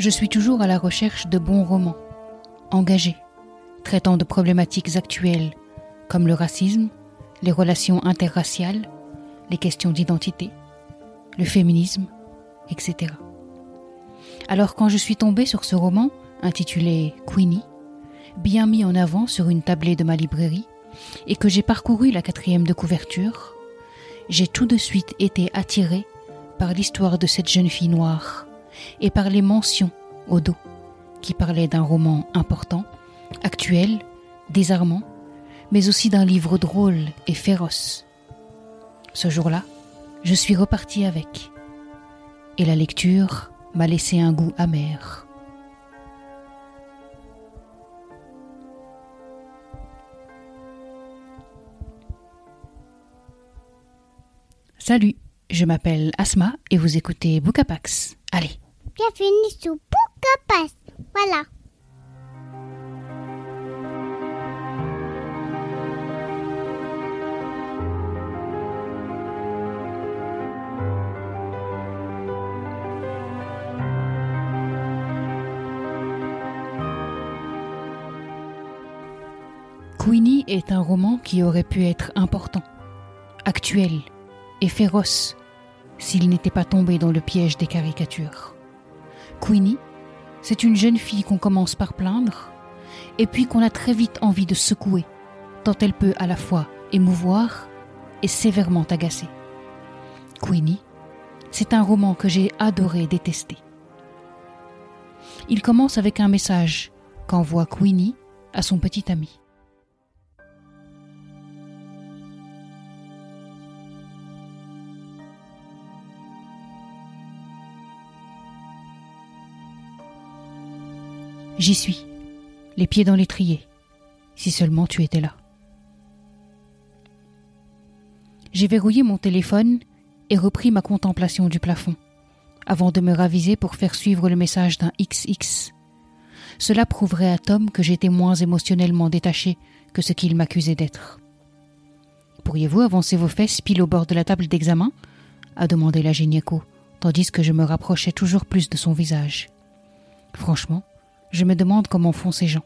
Je suis toujours à la recherche de bons romans, engagés, traitant de problématiques actuelles comme le racisme, les relations interraciales, les questions d'identité, le féminisme, etc. Alors quand je suis tombée sur ce roman, intitulé Queenie, bien mis en avant sur une tablée de ma librairie, et que j'ai parcouru la quatrième de couverture, j'ai tout de suite été attirée par l'histoire de cette jeune fille noire et par les mentions au dos qui parlaient d'un roman important, actuel, désarmant, mais aussi d'un livre drôle et féroce. Ce jour-là, je suis repartie avec, et la lecture m'a laissé un goût amer. Salut, je m'appelle Asma et vous écoutez Bookapax. Allez. Bienvenue sur Bookapax. Voilà. Queenie est un roman qui aurait pu être important, actuel et féroce s'il n'était pas tombé dans le piège des caricatures. Queenie, c'est une jeune fille qu'on commence par plaindre et puis qu'on a très vite envie de secouer, tant elle peut à la fois émouvoir et sévèrement agacer. Queenie, c'est un roman que j'ai adoré détester. Il commence avec un message qu'envoie Queenie à son petit ami. J'y suis, les pieds dans l'étrier, si seulement tu étais là. J'ai verrouillé mon téléphone et repris ma contemplation du plafond, avant de me raviser pour faire suivre le message d'un XX. Cela prouverait à Tom que j'étais moins émotionnellement détaché que ce qu'il m'accusait d'être. Pourriez-vous avancer vos fesses pile au bord de la table d'examen? a demandé la gynéco, tandis que je me rapprochais toujours plus de son visage. Franchement, je me demande comment font ces gens.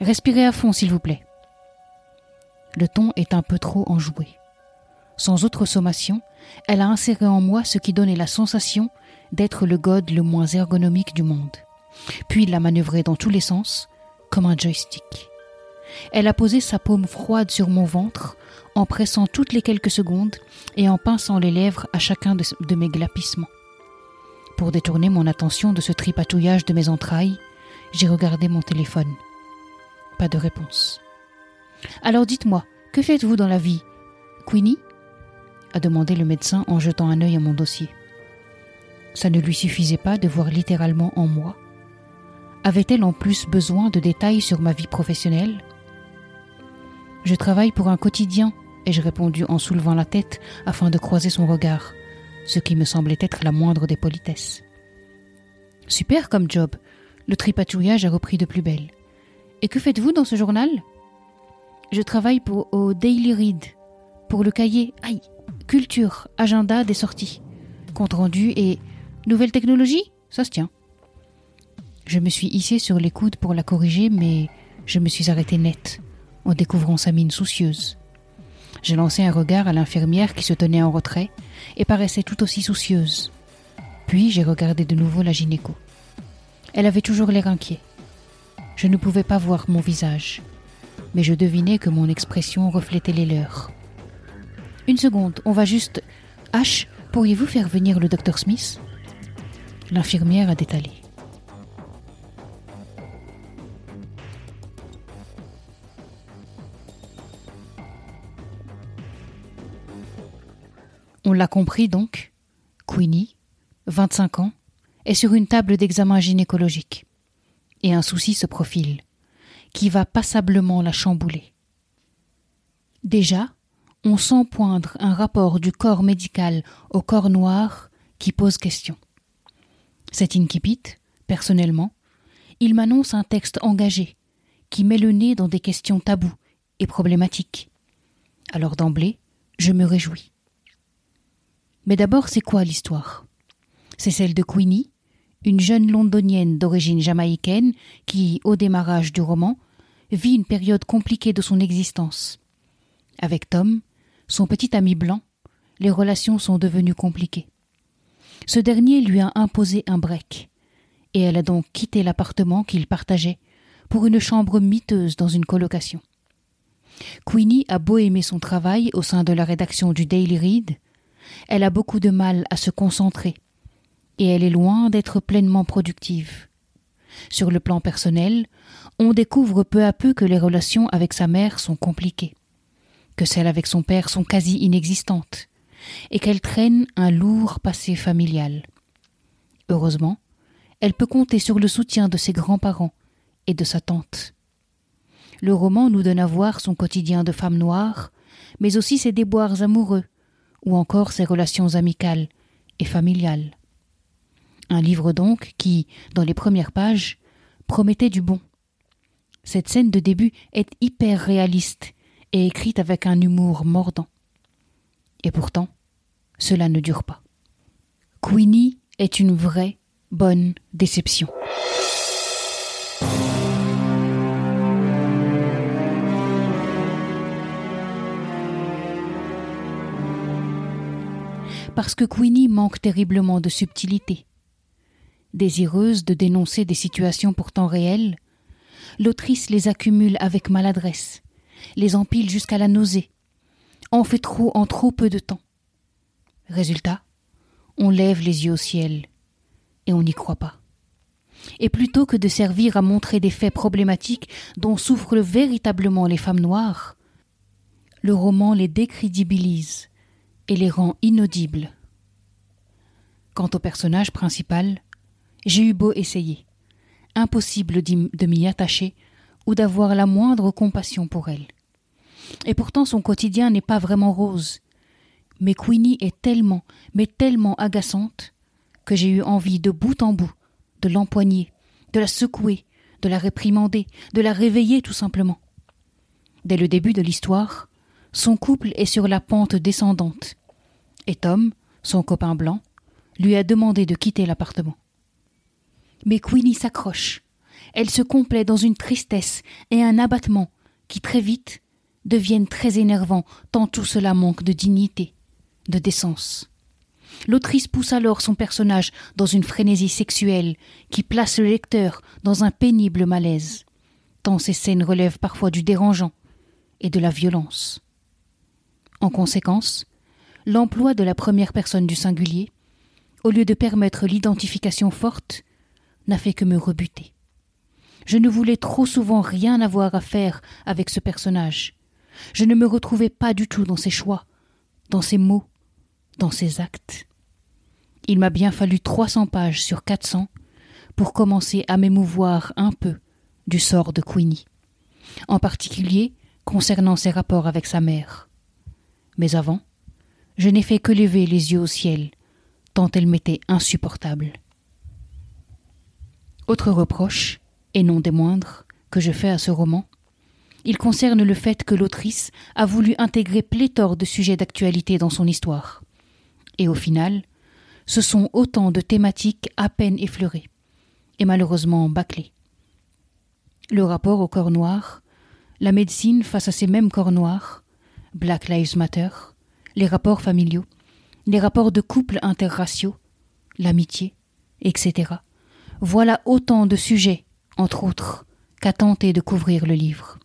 Respirez à fond, s'il vous plaît. Le ton est un peu trop enjoué. Sans autre sommation, elle a inséré en moi ce qui donnait la sensation d'être le god le moins ergonomique du monde. Puis l'a manœuvré dans tous les sens, comme un joystick. Elle a posé sa paume froide sur mon ventre, en pressant toutes les quelques secondes et en pinçant les lèvres à chacun de, de mes glapissements. Pour détourner mon attention de ce tripatouillage de mes entrailles, j'ai regardé mon téléphone. Pas de réponse. Alors dites-moi, que faites-vous dans la vie? Queenie? a demandé le médecin en jetant un œil à mon dossier. Ça ne lui suffisait pas de voir littéralement en moi. Avait-elle en plus besoin de détails sur ma vie professionnelle? Je travaille pour un quotidien, ai-je répondu en soulevant la tête afin de croiser son regard ce qui me semblait être la moindre des politesses. Super comme job. Le tripatouillage a repris de plus belle. Et que faites-vous dans ce journal? Je travaille pour au Daily Read, pour le cahier Aïe, culture, agenda des sorties, compte rendu et nouvelle technologie Ça se tient. Je me suis hissée sur les coudes pour la corriger, mais je me suis arrêtée net en découvrant sa mine soucieuse. J'ai lancé un regard à l'infirmière qui se tenait en retrait et paraissait tout aussi soucieuse. Puis j'ai regardé de nouveau la gynéco. Elle avait toujours l'air inquiet. Je ne pouvais pas voir mon visage, mais je devinais que mon expression reflétait les leurs. Une seconde, on va juste. H, pourriez-vous faire venir le docteur Smith? L'infirmière a détalé. On l'a compris donc, Queenie, 25 ans, est sur une table d'examen gynécologique. Et un souci se profile, qui va passablement la chambouler. Déjà, on sent poindre un rapport du corps médical au corps noir qui pose question. Cet incipit, personnellement, il m'annonce un texte engagé, qui met le nez dans des questions taboues et problématiques. Alors d'emblée, je me réjouis. Mais d'abord, c'est quoi l'histoire? C'est celle de Queenie, une jeune londonienne d'origine jamaïcaine qui, au démarrage du roman, vit une période compliquée de son existence. Avec Tom, son petit ami blanc, les relations sont devenues compliquées. Ce dernier lui a imposé un break, et elle a donc quitté l'appartement qu'ils partageaient pour une chambre miteuse dans une colocation. Queenie a beau aimer son travail au sein de la rédaction du Daily Read, elle a beaucoup de mal à se concentrer, et elle est loin d'être pleinement productive. Sur le plan personnel, on découvre peu à peu que les relations avec sa mère sont compliquées, que celles avec son père sont quasi inexistantes, et qu'elle traîne un lourd passé familial. Heureusement, elle peut compter sur le soutien de ses grands-parents et de sa tante. Le roman nous donne à voir son quotidien de femme noire, mais aussi ses déboires amoureux, ou encore ses relations amicales et familiales. Un livre donc qui, dans les premières pages, promettait du bon. Cette scène de début est hyper réaliste et écrite avec un humour mordant. Et pourtant, cela ne dure pas. Queenie est une vraie bonne déception. Parce que Queenie manque terriblement de subtilité. Désireuse de dénoncer des situations pourtant réelles, l'autrice les accumule avec maladresse, les empile jusqu'à la nausée, en fait trop en trop peu de temps. Résultat, on lève les yeux au ciel et on n'y croit pas. Et plutôt que de servir à montrer des faits problématiques dont souffrent véritablement les femmes noires, le roman les décrédibilise et les rend inaudibles. Quant au personnage principal, j'ai eu beau essayer. Impossible de m'y attacher ou d'avoir la moindre compassion pour elle. Et pourtant son quotidien n'est pas vraiment rose. Mais Queenie est tellement, mais tellement agaçante que j'ai eu envie de bout en bout de l'empoigner, de la secouer, de la réprimander, de la réveiller tout simplement. Dès le début de l'histoire, son couple est sur la pente descendante, et Tom, son copain blanc, lui a demandé de quitter l'appartement. Mais Queenie s'accroche. Elle se complaît dans une tristesse et un abattement qui très vite deviennent très énervants tant tout cela manque de dignité, de décence. L'autrice pousse alors son personnage dans une frénésie sexuelle qui place le lecteur dans un pénible malaise, tant ces scènes relèvent parfois du dérangeant et de la violence. En conséquence, l'emploi de la première personne du singulier, au lieu de permettre l'identification forte, n'a fait que me rebuter. Je ne voulais trop souvent rien avoir à faire avec ce personnage. Je ne me retrouvais pas du tout dans ses choix, dans ses mots, dans ses actes. Il m'a bien fallu trois cents pages sur quatre cents pour commencer à m'émouvoir un peu du sort de Queenie, en particulier concernant ses rapports avec sa mère. Mais avant, je n'ai fait que lever les yeux au ciel, tant elle m'était insupportable. Autre reproche, et non des moindres, que je fais à ce roman, il concerne le fait que l'autrice a voulu intégrer pléthore de sujets d'actualité dans son histoire. Et au final, ce sont autant de thématiques à peine effleurées, et malheureusement bâclées. Le rapport au corps noir, la médecine face à ces mêmes corps noirs, Black Lives Matter, les rapports familiaux, les rapports de couple interraciaux, l'amitié, etc. Voilà autant de sujets, entre autres, qu'a tenté de couvrir le livre.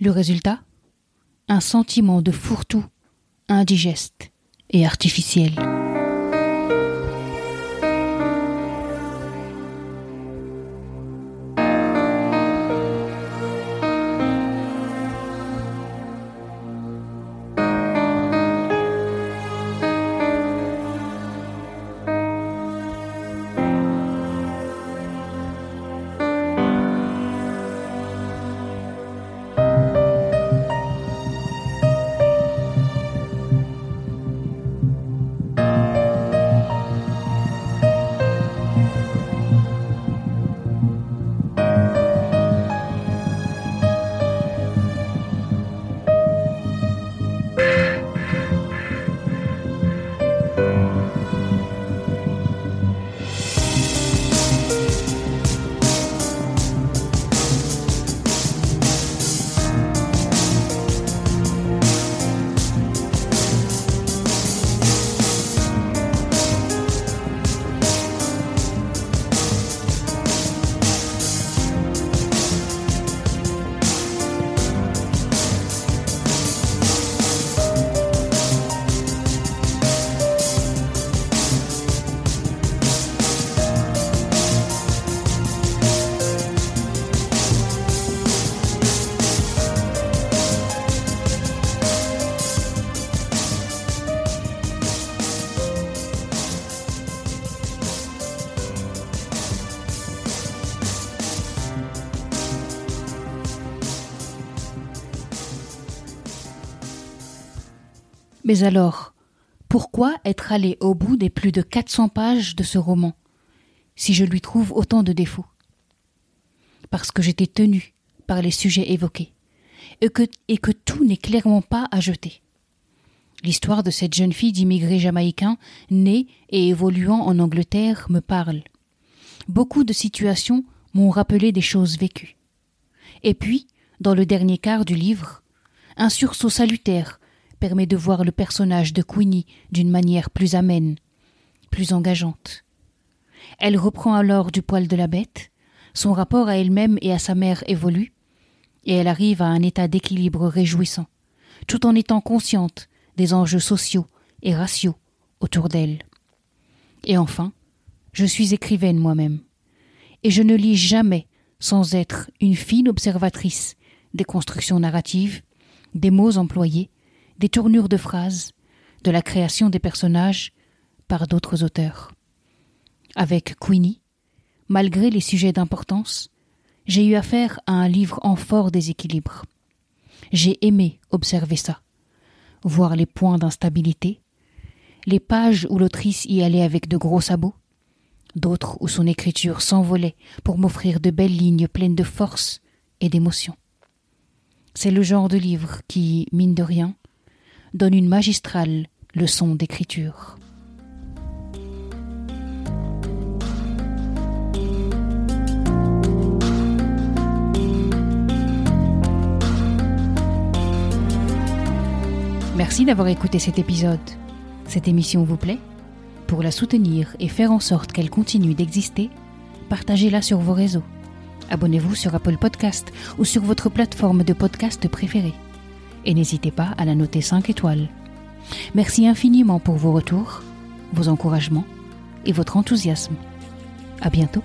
Le résultat? Un sentiment de fourre-tout, indigeste et artificiel. Mais alors, pourquoi être allé au bout des plus de 400 pages de ce roman, si je lui trouve autant de défauts? Parce que j'étais tenu par les sujets évoqués, et que, et que tout n'est clairement pas à jeter. L'histoire de cette jeune fille d'immigrés jamaïcains, née et évoluant en Angleterre, me parle. Beaucoup de situations m'ont rappelé des choses vécues. Et puis, dans le dernier quart du livre, un sursaut salutaire permet de voir le personnage de Queenie d'une manière plus amène, plus engageante. Elle reprend alors du poil de la bête, son rapport à elle-même et à sa mère évolue, et elle arrive à un état d'équilibre réjouissant, tout en étant consciente des enjeux sociaux et raciaux autour d'elle. Et enfin, je suis écrivaine moi-même, et je ne lis jamais sans être une fine observatrice des constructions narratives, des mots employés, des tournures de phrases, de la création des personnages par d'autres auteurs. Avec Queenie, malgré les sujets d'importance, j'ai eu affaire à un livre en fort déséquilibre. J'ai aimé observer ça, voir les points d'instabilité, les pages où l'autrice y allait avec de gros sabots, d'autres où son écriture s'envolait pour m'offrir de belles lignes pleines de force et d'émotion. C'est le genre de livre qui, mine de rien, donne une magistrale leçon d'écriture. Merci d'avoir écouté cet épisode. Cette émission vous plaît? Pour la soutenir et faire en sorte qu'elle continue d'exister, partagez-la sur vos réseaux. Abonnez-vous sur Apple Podcast ou sur votre plateforme de podcast préférée. Et n'hésitez pas à la noter 5 étoiles. Merci infiniment pour vos retours, vos encouragements et votre enthousiasme. À bientôt.